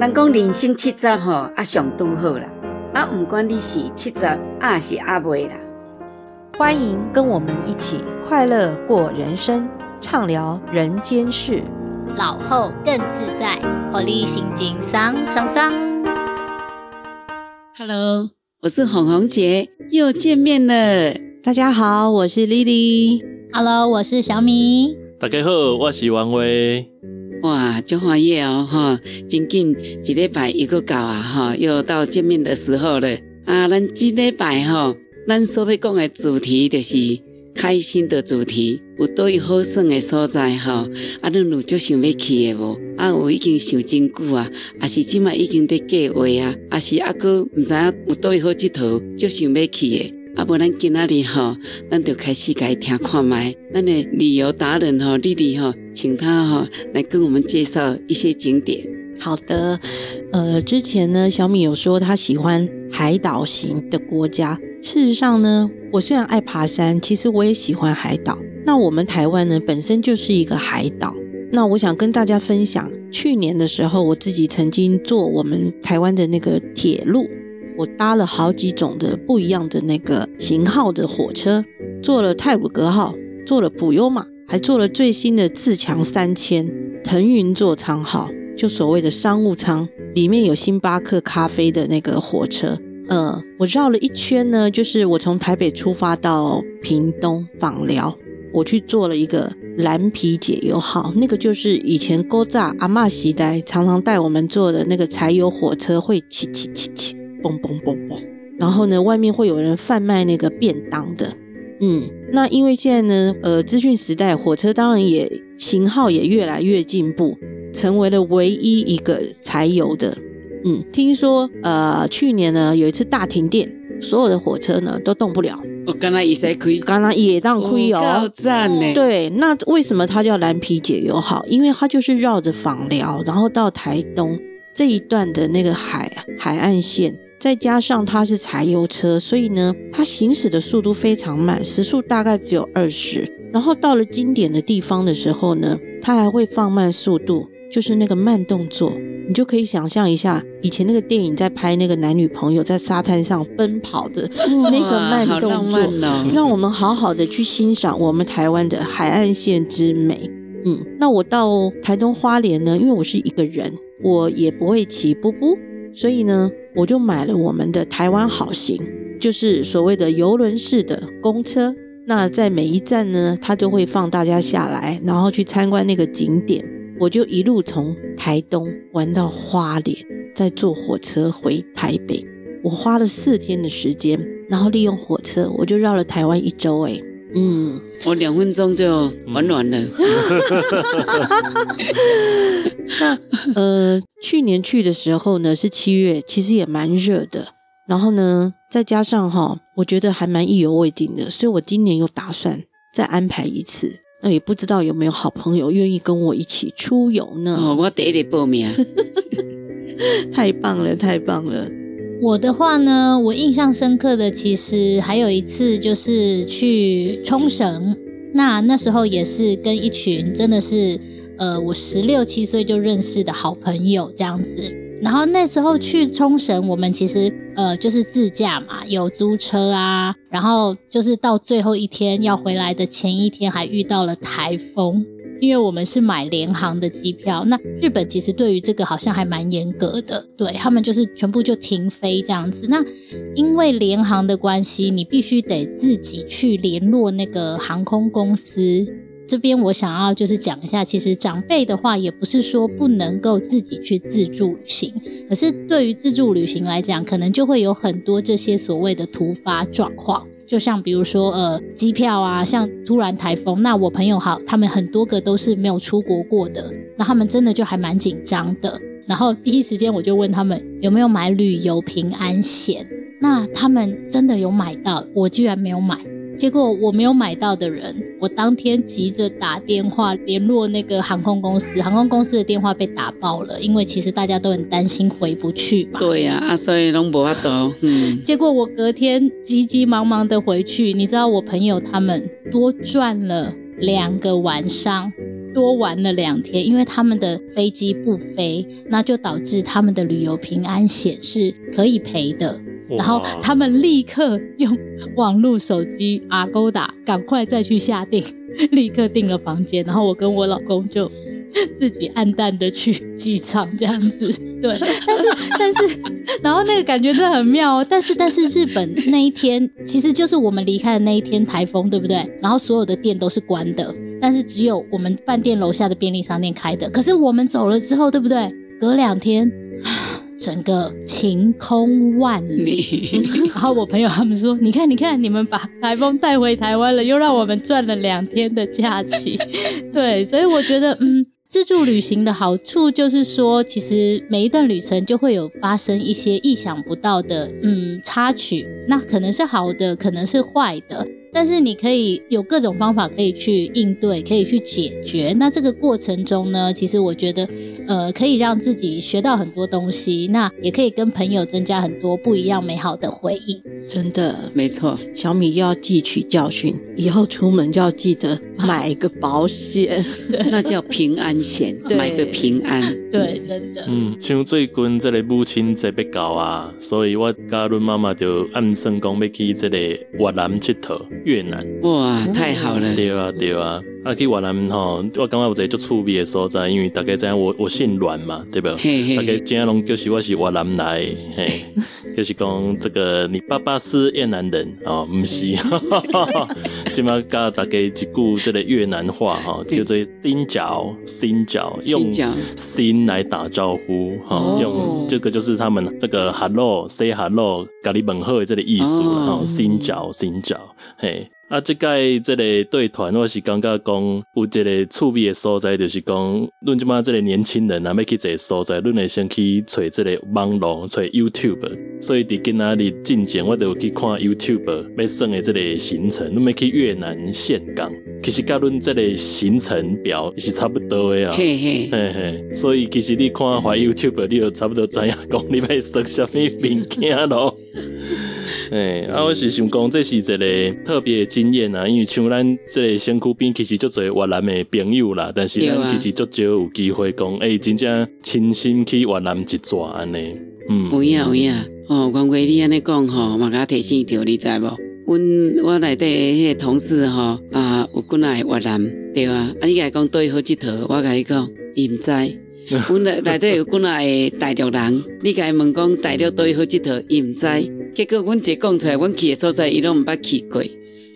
人讲人生七十吼，啊上刚好啦，啊，不管你是七十，啊是阿未啦。欢迎跟我们一起快乐过人生，畅聊人间事，老后更自在，活力心情桑桑桑。Hello，我是红红姐，又见面了。大家好，我是 Lily。Hello，我是小米。大家好，我是王威。哇，真欢喜哦，哈！真紧一礼拜又个到啊，哈，又到见面的时候了。啊，咱这礼拜哈，咱所要讲的主题就是开心的主题，有多有好耍的所在哈。啊，恁有足想要去的无？啊，有已经想真久啊，啊是即马已经在计划啊，啊是阿哥唔知影有多有好佚佗，足想要去的。啊，不然今仔日吼，咱就开始来听看麦。咱的旅游达人吼，丽丽吼，请他吼来跟我们介绍一些景点。好的，呃，之前呢，小米有说他喜欢海岛型的国家。事实上呢，我虽然爱爬山，其实我也喜欢海岛。那我们台湾呢，本身就是一个海岛。那我想跟大家分享，去年的时候，我自己曾经坐我们台湾的那个铁路。我搭了好几种的不一样的那个型号的火车，坐了泰鲁格号，坐了普悠玛，还坐了最新的自强三千腾云座舱号，就所谓的商务舱，里面有星巴克咖啡的那个火车。呃，我绕了一圈呢，就是我从台北出发到屏东访寮，我去坐了一个蓝皮解忧号，那个就是以前勾炸阿嬷时代常常带我们坐的那个柴油火车，会起起起起。嘣嘣嘣嘣，然后呢，外面会有人贩卖那个便当的，嗯，那因为现在呢，呃，资讯时代，火车当然也型号也越来越进步，成为了唯一一个柴油的，嗯，听说呃，去年呢有一次大停电，所有的火车呢都动不了，我刚才也在亏，刚才也当亏哦，好赞呢，对，那为什么它叫蓝皮解忧号？因为它就是绕着访寮，然后到台东这一段的那个海海岸线。再加上它是柴油车，所以呢，它行驶的速度非常慢，时速大概只有二十。然后到了经典的地方的时候呢，它还会放慢速度，就是那个慢动作。你就可以想象一下，以前那个电影在拍那个男女朋友在沙滩上奔跑的那个慢动作，让我们好好的去欣赏我们台湾的海岸线之美。嗯，那我到台东花莲呢，因为我是一个人，我也不会骑步步，所以呢。我就买了我们的台湾好行，就是所谓的游轮式的公车。那在每一站呢，它就会放大家下来，然后去参观那个景点。我就一路从台东玩到花莲，再坐火车回台北。我花了四天的时间，然后利用火车，我就绕了台湾一周。哎，嗯，我两分钟就玩完了。那呃，去年去的时候呢，是七月，其实也蛮热的。然后呢，再加上哈，我觉得还蛮意犹未尽的，所以我今年又打算再安排一次。那也不知道有没有好朋友愿意跟我一起出游呢？哦，我得得报名。太棒了，太棒了！我的话呢，我印象深刻的其实还有一次，就是去冲绳。那那时候也是跟一群真的是。呃，我十六七岁就认识的好朋友这样子，然后那时候去冲绳，我们其实呃就是自驾嘛，有租车啊，然后就是到最后一天要回来的前一天还遇到了台风，因为我们是买联航的机票，那日本其实对于这个好像还蛮严格的，对，他们就是全部就停飞这样子。那因为联航的关系，你必须得自己去联络那个航空公司。这边我想要就是讲一下，其实长辈的话也不是说不能够自己去自助旅行，可是对于自助旅行来讲，可能就会有很多这些所谓的突发状况，就像比如说呃机票啊，像突然台风，那我朋友好，他们很多个都是没有出国过的，那他们真的就还蛮紧张的。然后第一时间我就问他们有没有买旅游平安险，那他们真的有买到，我居然没有买。结果我没有买到的人，我当天急着打电话联络那个航空公司，航空公司的电话被打爆了，因为其实大家都很担心回不去嘛。对呀，啊，所以拢无法度。嗯。结果我隔天急急忙忙的回去，你知道我朋友他们多赚了两个晚上。多玩了两天，因为他们的飞机不飞，那就导致他们的旅游平安险是可以赔的。然后他们立刻用网络手机阿勾打赶快再去下订，立刻订了房间。然后我跟我老公就自己暗淡的去机场这样子。对，但是但是，然后那个感觉真的很妙哦。但是但是日本那一天其实就是我们离开的那一天台风，对不对？然后所有的店都是关的，但是只有我们饭店楼下的便利商店开的。可是我们走了之后，对不对？隔两天。整个晴空万里，然后我朋友他们说：“你看，你看，你们把台风带回台湾了，又让我们赚了两天的假期。”对，所以我觉得，嗯，自助旅行的好处就是说，其实每一段旅程就会有发生一些意想不到的，嗯，插曲，那可能是好的，可能是坏的。但是你可以有各种方法可以去应对，可以去解决。那这个过程中呢，其实我觉得，呃，可以让自己学到很多东西，那也可以跟朋友增加很多不一样美好的回忆。真的，没错。小米要汲取教训，以后出门就要记得买一个保险，啊、那叫平安险，买个平安。对，真的。嗯，像最近这个母亲节要到啊，所以我家伦妈妈就暗算讲要去这个越南佚佗。越南哇，太好了！对啊，对啊，啊去越南吼，我感觉有一个足趣味的所在，因为大家知影我我姓阮嘛，对不？嘿嘿大家真拢就是我是越南来，嘿，就是讲这个你爸爸是越南人哦，不是，今嘛教大家一句这个越南话哈，叫做新脚新脚，用心来打招呼哈，哦、用这个就是他们这个 hello say hello，咖喱问候的这个意思哈，新脚新脚嘿。啊，即届即个对团，我是感觉讲有一个趣味诶所在，就是讲，恁即马即个年轻人啊，要去一个所在，恁会先去找即个网络，找 YouTube。所以伫今仔日进前，我都有去看 YouTube 要算诶即个行程，恁要去越南岘港，其实甲恁即个行程表是差不多诶啊。嘿嘿嘿嘿，所以其实你看怀 YouTube，你就差不多知影讲你要说什么物件咯。啊，我是想讲，这是一个特别的经验啊，因为像咱这个身躯边其实足侪越南的朋友啦，但是咱其实足少有机会讲，诶、欸，真正亲身去越南一转安尼。嗯，有影有影，哦，光辉你安尼讲吼，嘛甲提醒着你知无？阮我内底迄个同事吼，啊，有过来越南，对啊，啊，你甲伊讲对好佚佗，我甲你讲，伊毋知。阮内内底有过来的大陆人，你甲伊问讲大陆对好佚佗，伊毋知。结果阮一讲出来，阮去的所在伊拢毋捌去过，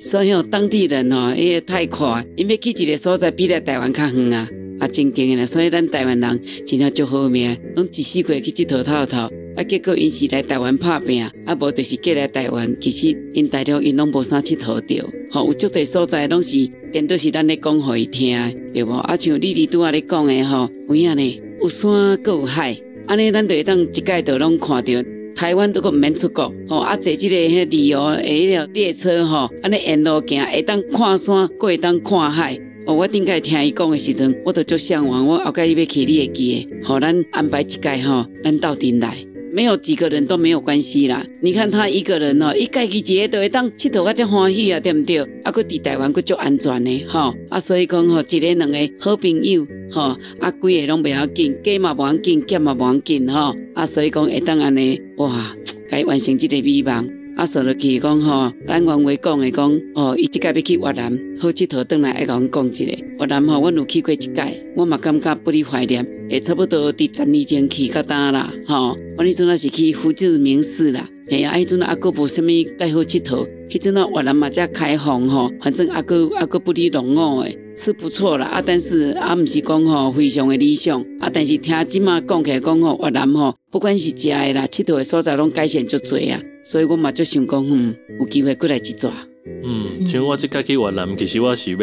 所以当地人吼伊个太快，因为去一个所在比来台湾较远啊，啊真劲啦，所以咱台湾人真正足好命，拢一世过去佚佗透透，啊结果因是来台湾拍拼，啊无就是过来台湾，其实因大陆因拢无啥佚佗着，吼有足侪所在拢是，颠倒是咱咧讲互伊听，对无？啊像你伫拄仔咧讲的吼，有影呢，有山阁有海，安尼咱就会当一概都拢看着。台湾都个毋免出国，吼啊坐即个迄旅游诶迄条列车吼，安尼沿路行会当看山，过会当看海。哦，我顶个听伊讲诶时阵，我都足向往。我后盖要去，你会记诶。吼，咱安排一届吼，咱斗阵来，没有几个人都没有关系啦。你看他一个人哦，一家己一个都会当佚佗较欢喜啊，对毋对？啊，阁伫台湾阁足安全诶，吼啊，所以讲吼，一个两个好朋友，吼啊，几个拢袂要紧，加嘛无要紧，减嘛无要紧，吼啊，所以讲会当安尼。哇，该完成这个美梦，啊，说落去讲吼，咱原话讲的讲，哦，伊即届要去越南，好佚佗，转来爱甲阮讲一个越南吼，阮有去过一届，我嘛感觉不哩怀念，也差不多伫十年前去较呾啦，吼，我迄阵仔是去福建名寺啦，哎呀，迄阵啊，阁无啥物介好佚佗，迄阵啊越南嘛才开放吼，反正啊阁啊阁不离落伍诶。是不错啦，啊，但是啊，毋是讲吼非常的理想，啊，但是听即马讲起来讲吼，越南吼，不管是食的啦、佚佗的所在，拢改善足多啊，所以我嘛就想讲，嗯，有机会过来一转。嗯，像我即次去越南，其实我是要，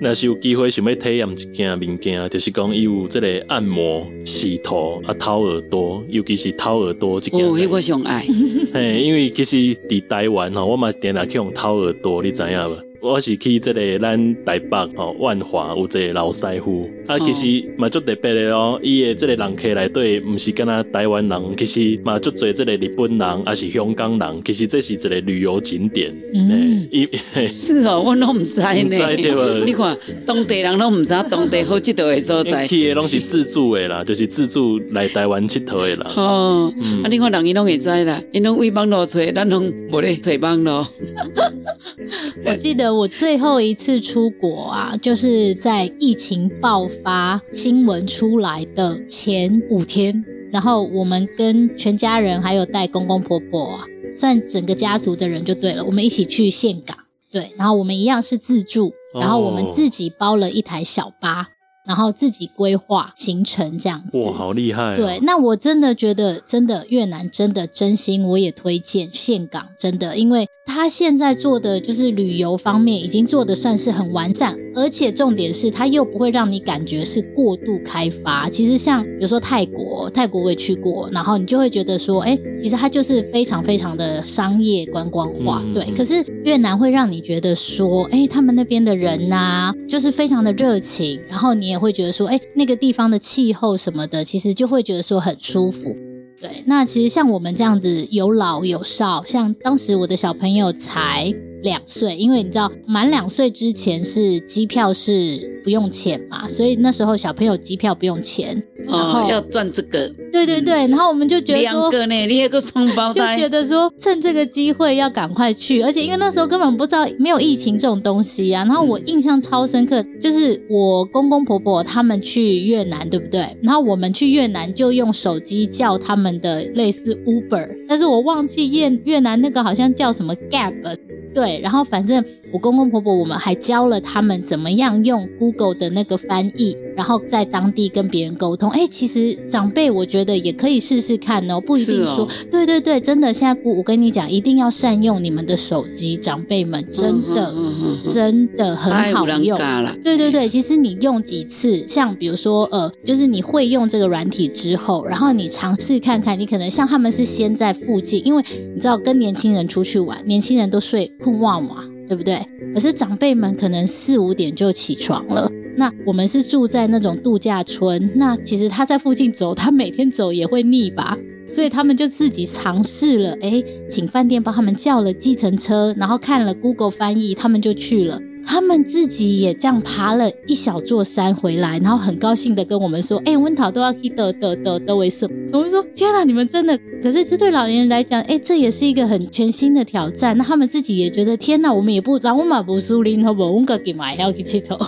若是有机会想要体验一件物件，就是讲伊有即个按摩、洗头啊、掏耳朵，尤其是掏耳朵这件。哦，迄我上爱。嘿，因为其实伫台湾吼，我嘛定定去用掏耳朵，你知影无？我是去这个咱台北吼万华有这个老师傅，啊，其实嘛足特别的哦。伊的这个人客内底，毋是干那台湾人，其实嘛足侪这个日本人，还是香港人，其实这是一个旅游景点。嗯，是哦，我拢毋知呢。你看，当地人拢毋知当地好佚佗的所在。去的拢是自助的啦，就是自助来台湾佚佗的啦。哦，啊，你看人伊拢会知啦，伊拢为网络找，咱拢无咧找网络。我记得我最后一次出国啊，就是在疫情爆发新闻出来的前五天，然后我们跟全家人还有带公公婆婆啊，算整个家族的人就对了，我们一起去岘港，对，然后我们一样是自助，然后我们自己包了一台小巴。然后自己规划行程这样子，哇，好厉害哦！对，那我真的觉得，真的越南真的真心，我也推荐岘港，真的，因为他现在做的就是旅游方面已经做的算是很完善，而且重点是他又不会让你感觉是过度开发。其实像比如说泰国，泰国我也去过，然后你就会觉得说，哎，其实它就是非常非常的商业观光化，嗯、对。可是越南会让你觉得说，哎，他们那边的人呐、啊，就是非常的热情，然后你会觉得说，哎，那个地方的气候什么的，其实就会觉得说很舒服。对，那其实像我们这样子有老有少，像当时我的小朋友才两岁，因为你知道，满两岁之前是机票是不用钱嘛，所以那时候小朋友机票不用钱。然后哦，要赚这个。对对对，然后我们就觉得说，两个呢，你一个双胞 胎，就觉得说趁这个机会要赶快去，而且因为那时候根本不知道没有疫情这种东西啊。然后我印象超深刻，就是我公公婆婆他们去越南，对不对？然后我们去越南就用手机叫他们的类似 Uber，但是我忘记越越南那个好像叫什么 Gap。对，然后反正我公公婆婆我们还教了他们怎么样用 Google 的那个翻译，然后在当地跟别人沟通。哎，其实长辈我觉得也可以试试看哦，不一定说。哦、对对对，真的，现在我跟你讲，一定要善用你们的手机，长辈们真的、嗯嗯嗯嗯、真的很好用。对对对，其实你用几次，像比如说呃，就是你会用这个软体之后，然后你尝试看看，你可能像他们是先在附近，因为你知道跟年轻人出去玩，年轻人都睡。困旺嘛，对不对？可是长辈们可能四五点就起床了。那我们是住在那种度假村，那其实他在附近走，他每天走也会腻吧，所以他们就自己尝试了，诶，请饭店帮他们叫了计程车，然后看了 Google 翻译，他们就去了。他们自己也这样爬了一小座山回来，然后很高兴的跟我们说：“哎，温岛都要去得得得得为什么？”我们说：“天哪，你们真的……可是这对老年人来讲，哎，这也是一个很全新的挑战。那他们自己也觉得：天哪，我们也不，让我们不输林好不？我们个给买要去佚佗，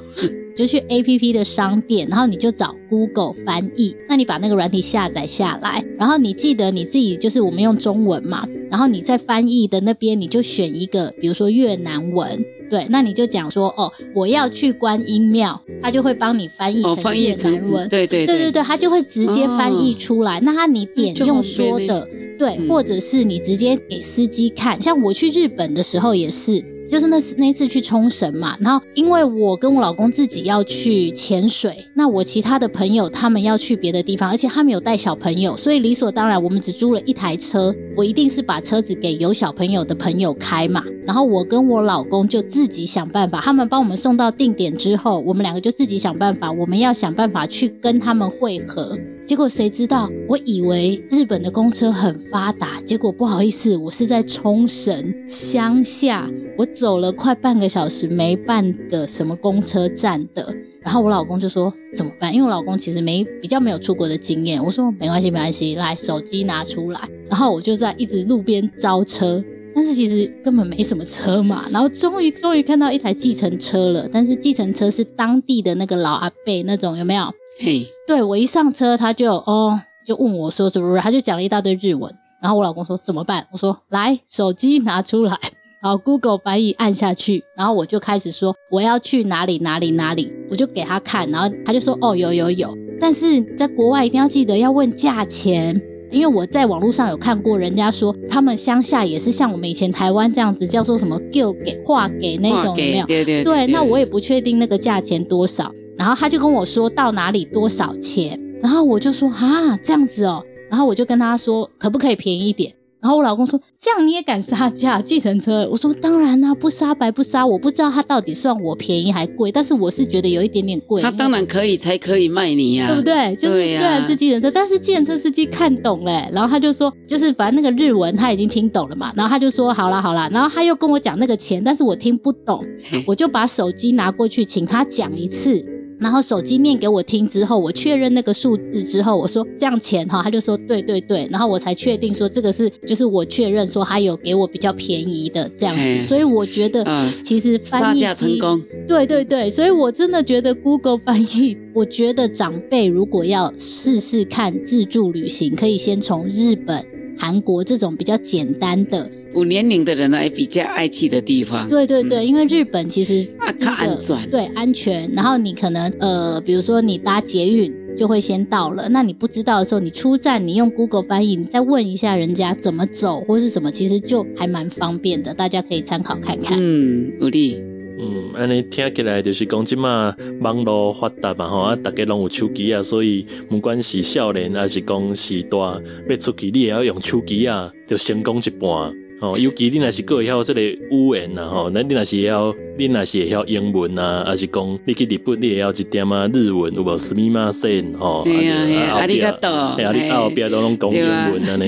就去 APP 的商店，然后你就找 Google 翻译，那你把那个软体下载下来，然后你记得你自己就是我们用中文嘛，然后你在翻译的那边你就选一个，比如说越南文。”对，那你就讲说哦，我要去观音庙，他就会帮你翻译成越南文。哦、对对对对对对，他就会直接翻译出来。哦、那他你点用说的，对，嗯、或者是你直接给司机看。像我去日本的时候也是。就是那次那次去冲绳嘛，然后因为我跟我老公自己要去潜水，那我其他的朋友他们要去别的地方，而且他们有带小朋友，所以理所当然我们只租了一台车，我一定是把车子给有小朋友的朋友开嘛，然后我跟我老公就自己想办法，他们帮我们送到定点之后，我们两个就自己想办法，我们要想办法去跟他们会合。结果谁知道？我以为日本的公车很发达，结果不好意思，我是在冲绳乡下，我走了快半个小时没办的什么公车站的。然后我老公就说怎么办？因为我老公其实没比较没有出国的经验。我说没关系，没关系，来手机拿出来。然后我就在一直路边招车，但是其实根本没什么车嘛。然后终于终于看到一台计程车了，但是计程车是当地的那个老阿伯那种，有没有？嘿，对，我一上车，他就哦，就问我说是不是，他就讲了一大堆日文。然后我老公说怎么办？我说来，手机拿出来，然后 Google 翻译按下去，然后我就开始说我要去哪里哪里哪里，我就给他看，然后他就说哦有有有，但是在国外一定要记得要问价钱，因为我在网络上有看过人家说他们乡下也是像我们以前台湾这样子叫做什么 “give 给划给那种有没有？对对对，对，那我也不确定那个价钱多少。然后他就跟我说到哪里多少钱，然后我就说啊这样子哦，然后我就跟他说可不可以便宜一点，然后我老公说：“这样你也敢杀价计程车？”我说：“当然啦、啊，不杀白不杀。我不知道他到底算我便宜还贵，但是我是觉得有一点点贵。他当然可以才可以卖你呀、啊，对不对？就是虽然是计程车，啊、但是计程车司机看懂了，然后他就说，就是反正那个日文他已经听懂了嘛，然后他就说好啦好啦，然后他又跟我讲那个钱，但是我听不懂，我就把手机拿过去请他讲一次。然后手机念给我听之后，我确认那个数字之后，我说这样钱哈，他就说对对对，然后我才确定说这个是就是我确认说他有给我比较便宜的这样子，所以我觉得其实翻译成功，对对对，所以我真的觉得 Google 翻译，我觉得长辈如果要试试看自助旅行，可以先从日本、韩国这种比较简单的。有年龄的人来比较爱去的地方，对对对，嗯、因为日本其实啊，它安全，对安全。然后你可能呃，比如说你搭捷运就会先到了，那你不知道的时候，你出站你用 Google 翻译，你再问一下人家怎么走或是什么，其实就还蛮方便的，大家可以参考看看。嗯，有理。嗯，安尼听起来就是讲，即马网络发达嘛吼，啊，大家拢有手机啊，所以不管是少年还是讲是大，要出去你也要用手机啊，就成功一半。哦，尤其你若是个会晓这个语言呐，吼，那你若是会晓，你若是会晓英文呐，还是讲你去日本你会晓一点啊日文，有无？すみません，吼，对啊，啊你个多，哎呀，你后边都拢讲英文了呢，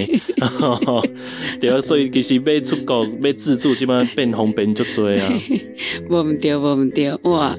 对啊，所以其实要出国要自助，基本上变方便就多啊。无毋对，无毋对，哇，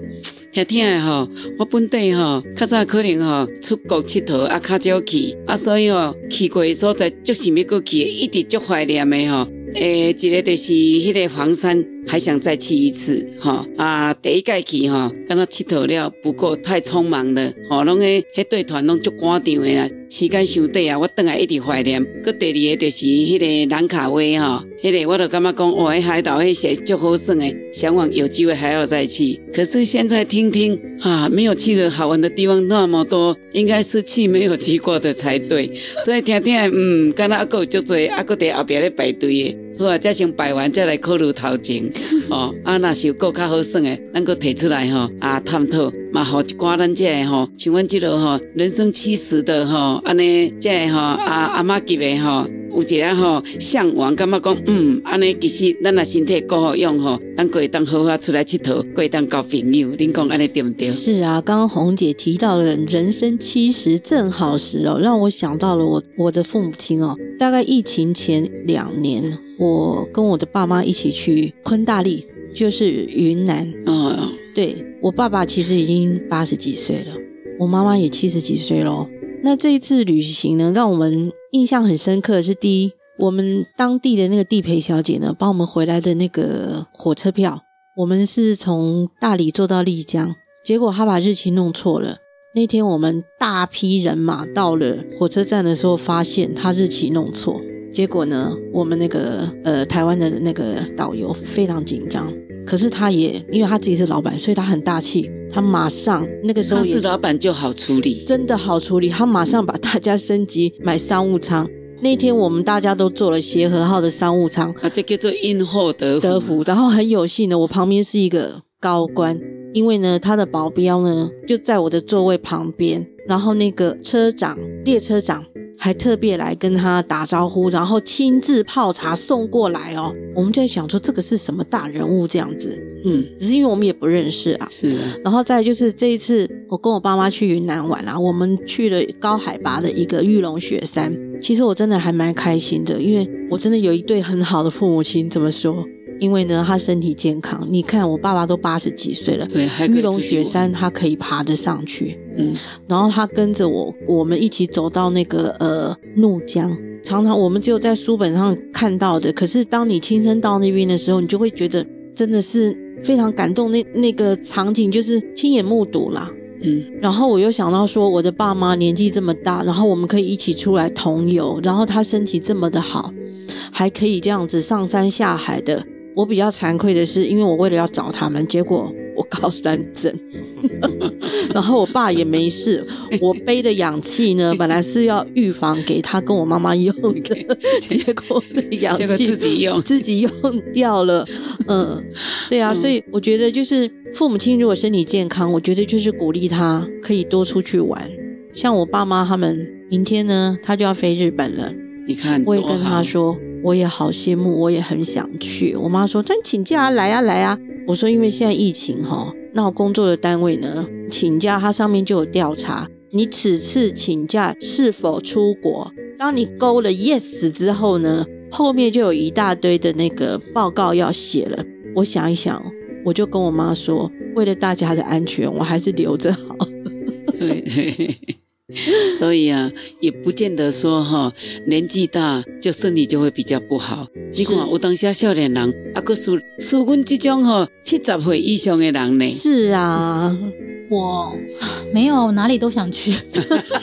听听诶吼，我本地吼，较早可能吼出国佚佗啊，较少去啊，所以吼去过诶所在，足想要过去，一直足怀念诶吼。 诶、欸，一个就是迄个黄山，还想再去一次，哈啊！第一届去哈，跟他佚佗了，不过太匆忙了，吼，拢个迄队团拢足赶场诶啦，时间伤短啊，我等下一直怀念。搁第二个就是迄个兰卡威哈，迄、那个我都感觉讲，哇，迄海岛迄些足好耍诶，向往有机会还要再去。可是现在听听啊，没有去的好玩的地方那么多，应该是去没有去过的才对。所以听听，嗯，敢若还佫足多，还佫在后边咧排队诶。好啊，再先摆完再来考虑头前 哦。啊，若是有够较好耍诶，咱搁提出来吼啊，探讨嘛，互一寡咱这个吼，像阮即落吼，人生七十的吼，安尼这个吼啊阿妈级的吼，有一个吼向往，感觉讲嗯，安尼其实咱若身体够好用吼，咱可以当好好出来佚佗，可以当交朋友。恁讲安尼对不对？是啊，刚刚红姐提到了人生七十正好时哦，让我想到了我我的父母亲哦，大概疫情前两年。我跟我的爸妈一起去昆大利，就是云南。哦，对，我爸爸其实已经八十几岁了，我妈妈也七十几岁了。那这一次旅行呢，让我们印象很深刻的是，第一，我们当地的那个地陪小姐呢，帮我们回来的那个火车票，我们是从大理坐到丽江，结果她把日期弄错了。那天我们大批人马到了火车站的时候，发现她日期弄错。结果呢，我们那个呃台湾的那个导游非常紧张，可是他也因为他自己是老板，所以他很大气，他马上那个时候他是老板就好处理，真的好处理，他马上把大家升级买商务舱。那天我们大家都坐了协和号的商务舱，啊，这叫做因祸得福。得福，然后很有幸呢，我旁边是一个高官，因为呢他的保镖呢就在我的座位旁边，然后那个车长列车长。还特别来跟他打招呼，然后亲自泡茶送过来哦。我们就在想说，这个是什么大人物这样子？嗯，只是因为我们也不认识啊。是啊。然后再就是这一次，我跟我爸妈去云南玩啊，我们去了高海拔的一个玉龙雪山。其实我真的还蛮开心的，因为我真的有一对很好的父母亲。怎么说？因为呢，他身体健康。你看，我爸爸都八十几岁了，对，玉龙雪山他可以爬得上去。嗯，然后他跟着我，我们一起走到那个呃怒江。常常我们只有在书本上看到的，可是当你亲身到那边的时候，你就会觉得真的是非常感动。那那个场景就是亲眼目睹啦。嗯，然后我又想到说，我的爸妈年纪这么大，然后我们可以一起出来同游，然后他身体这么的好，还可以这样子上山下海的。我比较惭愧的是，因为我为了要找他们，结果我高山症，然后我爸也没事。我背的氧气呢，本来是要预防给他跟我妈妈用的，结果氧气自己用，自己用掉了。嗯，对啊，所以我觉得就是父母亲如果身体健康，我觉得就是鼓励他可以多出去玩。像我爸妈他们，明天呢，他就要飞日本了。你看，我也跟他说。我也好羡慕，我也很想去。我妈说：“那你请假来啊，来啊。”我说：“因为现在疫情哈，那我工作的单位呢，请假它上面就有调查，你此次请假是否出国。当你勾了 yes 之后呢，后面就有一大堆的那个报告要写了。我想一想，我就跟我妈说，为了大家的安全，我还是留着好。对 所以啊，也不见得说哈，年纪大就身体就会比较不好。你看，有当下少年人，啊，个属属阮这种哈七十岁以上的人呢？是啊。我没有哪里都想去，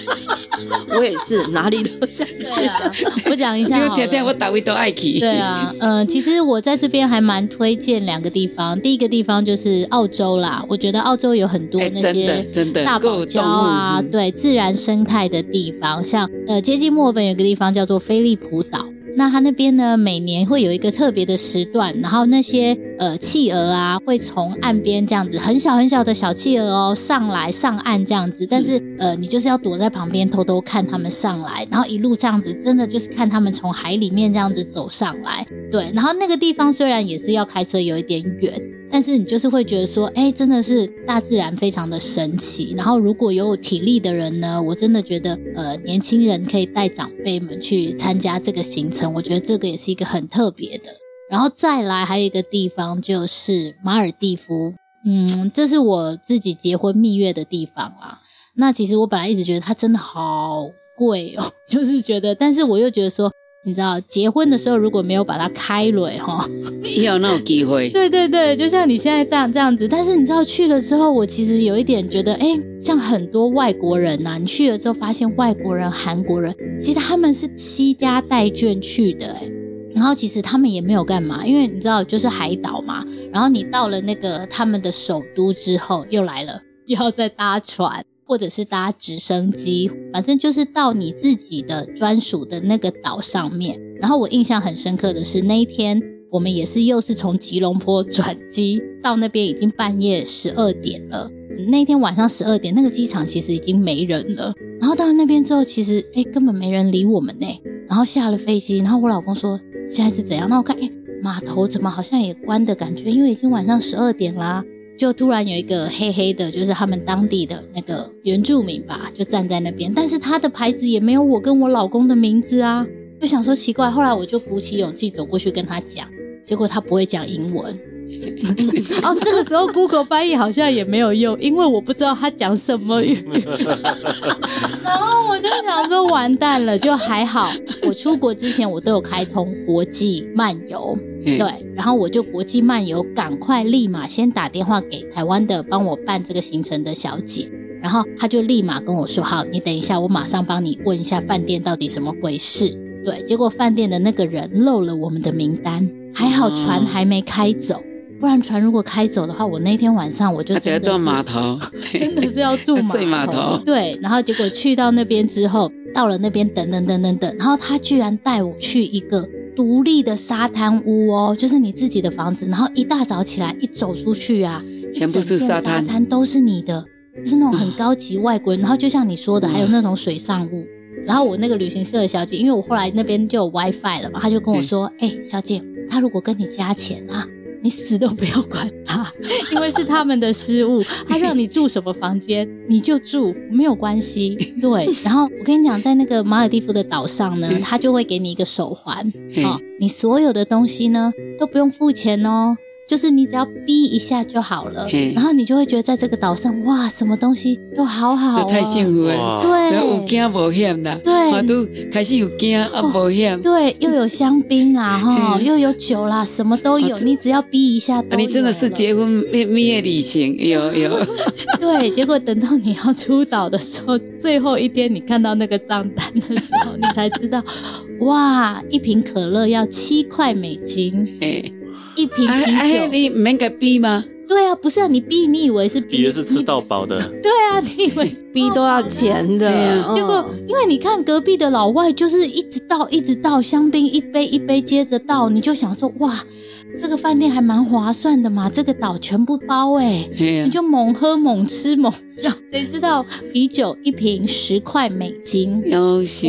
我也是哪里都想去。啊、我讲一下 好了，我大位都爱去。对啊，嗯、呃，其实我在这边还蛮推荐两个地方。第一个地方就是澳洲啦，我觉得澳洲有很多那些真的大堡礁啊，对自然生态的地方，像呃接近墨尔本有个地方叫做菲利普岛。那它那边呢，每年会有一个特别的时段，然后那些呃企鹅啊，会从岸边这样子很小很小的小企鹅哦上来上岸这样子，但是呃你就是要躲在旁边偷偷看他们上来，然后一路这样子，真的就是看他们从海里面这样子走上来，对，然后那个地方虽然也是要开车有一点远。但是你就是会觉得说，哎，真的是大自然非常的神奇。然后如果有体力的人呢，我真的觉得，呃，年轻人可以带长辈们去参加这个行程，我觉得这个也是一个很特别的。然后再来还有一个地方就是马尔地夫，嗯，这是我自己结婚蜜月的地方啦。那其实我本来一直觉得它真的好贵哦，就是觉得，但是我又觉得说。你知道结婚的时候如果没有把它开了哈，有那种机会。对对对，就像你现在这样这样子。但是你知道去了之后，我其实有一点觉得，哎，像很多外国人呐、啊，你去了之后发现外国人、韩国人，其实他们是七家带眷去的，哎，然后其实他们也没有干嘛，因为你知道就是海岛嘛。然后你到了那个他们的首都之后，又来了，又要再搭船。或者是搭直升机，反正就是到你自己的专属的那个岛上面。然后我印象很深刻的是那一天，我们也是又是从吉隆坡转机到那边，已经半夜十二点了。那天晚上十二点，那个机场其实已经没人了。然后到了那边之后，其实哎根本没人理我们呢。然后下了飞机，然后我老公说现在是怎样？那我看哎码头怎么好像也关的感觉，因为已经晚上十二点啦。就突然有一个黑黑的，就是他们当地的那个原住民吧，就站在那边，但是他的牌子也没有我跟我老公的名字啊，就想说奇怪。后来我就鼓起勇气走过去跟他讲，结果他不会讲英文。哦，这个时候 Google 翻译好像也没有用，因为我不知道他讲什么语。然后我就想说完蛋了，就还好，我出国之前我都有开通国际漫游，对，然后我就国际漫游赶快立马先打电话给台湾的帮我办这个行程的小姐，然后她就立马跟我说好，你等一下，我马上帮你问一下饭店到底什么回事。对，结果饭店的那个人漏了我们的名单，还好船还没开走。不然船如果开走的话，我那天晚上我就真的是码头，真的是要住码头。头对，然后结果去到那边之后，到了那边等等等等等，然后他居然带我去一个独立的沙滩屋哦，就是你自己的房子。然后一大早起来一走出去啊，全部是沙滩，沙滩都是你的，就是那种很高级外国人。然后就像你说的，还有那种水上屋。然后我那个旅行社的小姐，因为我后来那边就有 WiFi 了嘛，她就跟我说：“哎、欸，小姐，他如果跟你加钱啊。”你死都不要管他，因为是他们的失误。他让你住什么房间，你就住，没有关系。对，然后我跟你讲，在那个马尔蒂夫的岛上呢，他就会给你一个手环，哦，你所有的东西呢都不用付钱哦。就是你只要逼一下就好了，然后你就会觉得在这个岛上，哇，什么东西都好好，太幸福了。对，有惊无险的，对，都开始有惊啊，无险。对，又有香槟啦，哈，又有酒啦，什么都有，你只要逼一下。你真的是结婚蜜蜜月旅行，有有。对，结果等到你要出岛的时候，最后一天你看到那个账单的时候，你才知道，哇，一瓶可乐要七块美金。一瓶啤酒，啊啊、你没给逼吗？对啊，不是啊，你逼，你以为是逼，以为是吃到饱的。对啊，你以为逼都要钱的。结果，因为你看隔壁的老外，就是一直倒，一直倒香槟，一杯一杯接着倒，你就想说，哇，这个饭店还蛮划算的嘛，这个岛全部包哎，啊、你就猛喝猛吃猛叫。谁知道啤酒一瓶十块美金？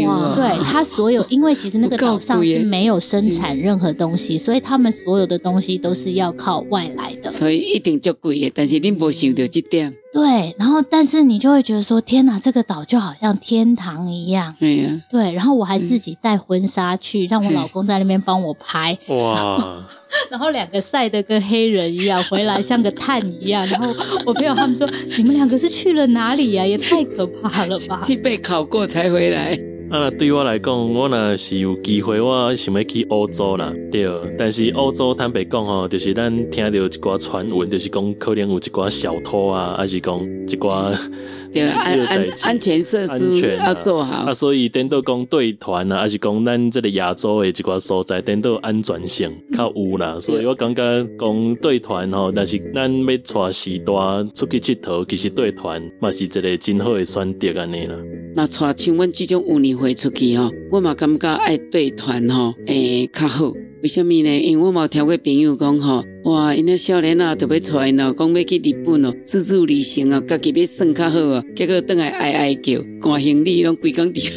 哇！对，它所有，因为其实那个岛上是没有生产任何东西，所以他们所有的东西都是要靠外来的，所以一定就贵的。但是你没想到这点。对，然后但是你就会觉得说，天哪，这个岛就好像天堂一样。对呀。对，然后我还自己带婚纱去，让我老公在那边帮我拍。哇。然后两个晒得跟黑人一样，回来像个炭一样。然后我朋友他们说，你们两个是去了哪里呀？也太可怕了吧！去被考过才回来。啊，那对我来讲，我若是有机会，我想要去欧洲啦，对。但是欧洲坦白讲吼，就是咱听到一寡传闻，就是讲可能有一寡小偷啊，还是讲一寡对 安安安全设施要做好。啊，所以等到讲队团啊，还是讲咱这个亚洲的一寡所在，等到安全性较有啦。所以我感觉讲队团吼，但是咱要带时段出去佚佗，其实队团嘛是一个真好的选择安尼啦。那带像阮这种有年会出去吼，我嘛感觉爱对团吼，诶较好。为什么呢？因为我嘛有听过朋友讲吼，哇，因那少年啊，特别出来呢，讲要去日本哦，自助旅行哦，家己要算较好哦，结果等来哀哀叫，赶行李拢规工伫，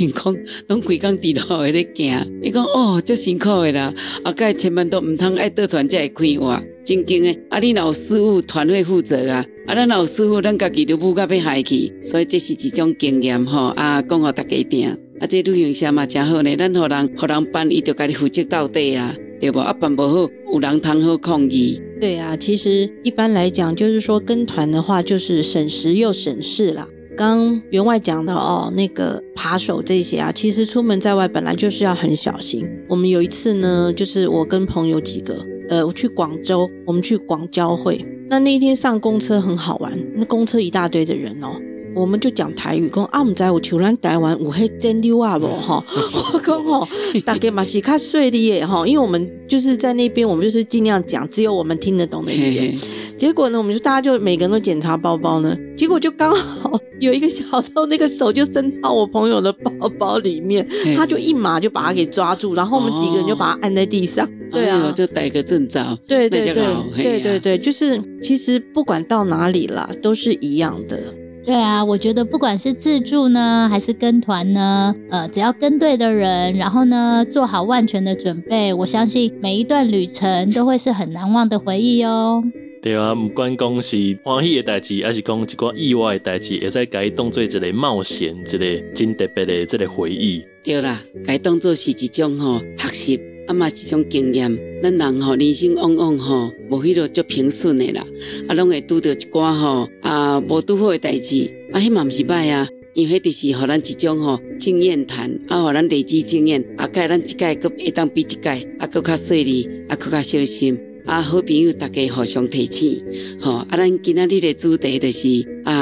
因 讲拢规工伫路诶咧行。伊讲哦，足辛苦诶啦，啊，该千万都毋通爱倒团才会快活，真经诶。啊，你老师傅团会负责啊，啊，咱老师傅咱家己都不甲要害去，所以这是一种经验吼，啊，讲互大家听。啊，这旅行社嘛真好呢，咱互人互人办，伊就家己负责到底啊，对不？啊，办不好，有人通好抗议。对啊，其实一般来讲，就是说跟团的话，就是省时又省事啦。刚员外讲的哦，那个扒手这些啊，其实出门在外本来就是要很小心。我们有一次呢，就是我跟朋友几个，呃，我去广州，我们去广交会，那那一天上公车很好玩，那公车一大堆的人哦。我们就讲台语，讲啊，唔知有像咱台湾有迄蒸溜啊无哈？我讲吼，大家嘛是较顺利的哈，因为我们就是在那边，我们就是尽量讲，只有我们听得懂的语言。结果呢，我们就大家就每个人都检查包包呢，结果就刚好 有一个小偷，那个手就伸到我朋友的包包里面，他就一马就把他给抓住，然后我们几个人就把他按在地上。对啊，就逮个正着。对对对对对对，就是其实不管到哪里啦，都是一样的。对啊，我觉得不管是自助呢，还是跟团呢，呃，只要跟对的人，然后呢，做好万全的准备，我相信每一段旅程都会是很难忘的回忆哦。对啊，不管讲是欢喜的代志，还是讲一个意外的代志，会使该当做一个冒险，一个真特别的这个回忆。对啦，该当做是一种吼学习。啊嘛是一种经验，咱人吼人生往往吼无迄落足平顺的啦，啊拢会拄着一寡吼啊无拄好的代志，啊迄嘛毋是歹啊，因为迄就是互咱一种吼经验谈，啊互咱累积经验，啊甲咱一届搁会当比一届，啊搁较顺利，啊搁较小心。啊，好朋友，大家互相提醒，吼！啊，咱今仔日的主题就是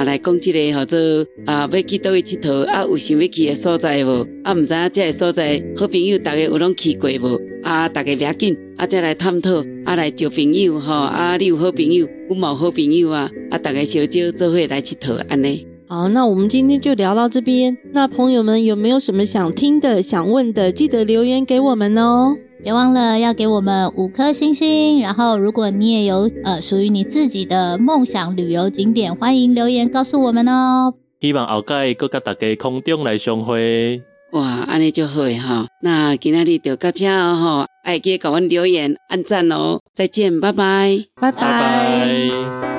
来讲这个，叫做啊，要去倒位佚佗，啊，有想要去的所在无？啊，毋知影这个所在，好朋友，大家有拢去过无？啊，大家不要紧，啊，再来探讨，啊，来交朋友，吼！啊，你有好朋友，我冇好朋友啊，啊，大家小招做伙来佚佗，安尼。好，那我们今天就聊到这边。那朋友们有没有什么想听的、想问的？记得留言给我们哦。别忘了要给我们五颗星星，然后如果你也有呃属于你自己的梦想旅游景点，欢迎留言告诉我们哦。希望后盖各甲大家空中来相会。哇，安尼就好哈。那今天就到这哦，爱记得给我们留言、按赞哦。再见，拜拜，拜拜。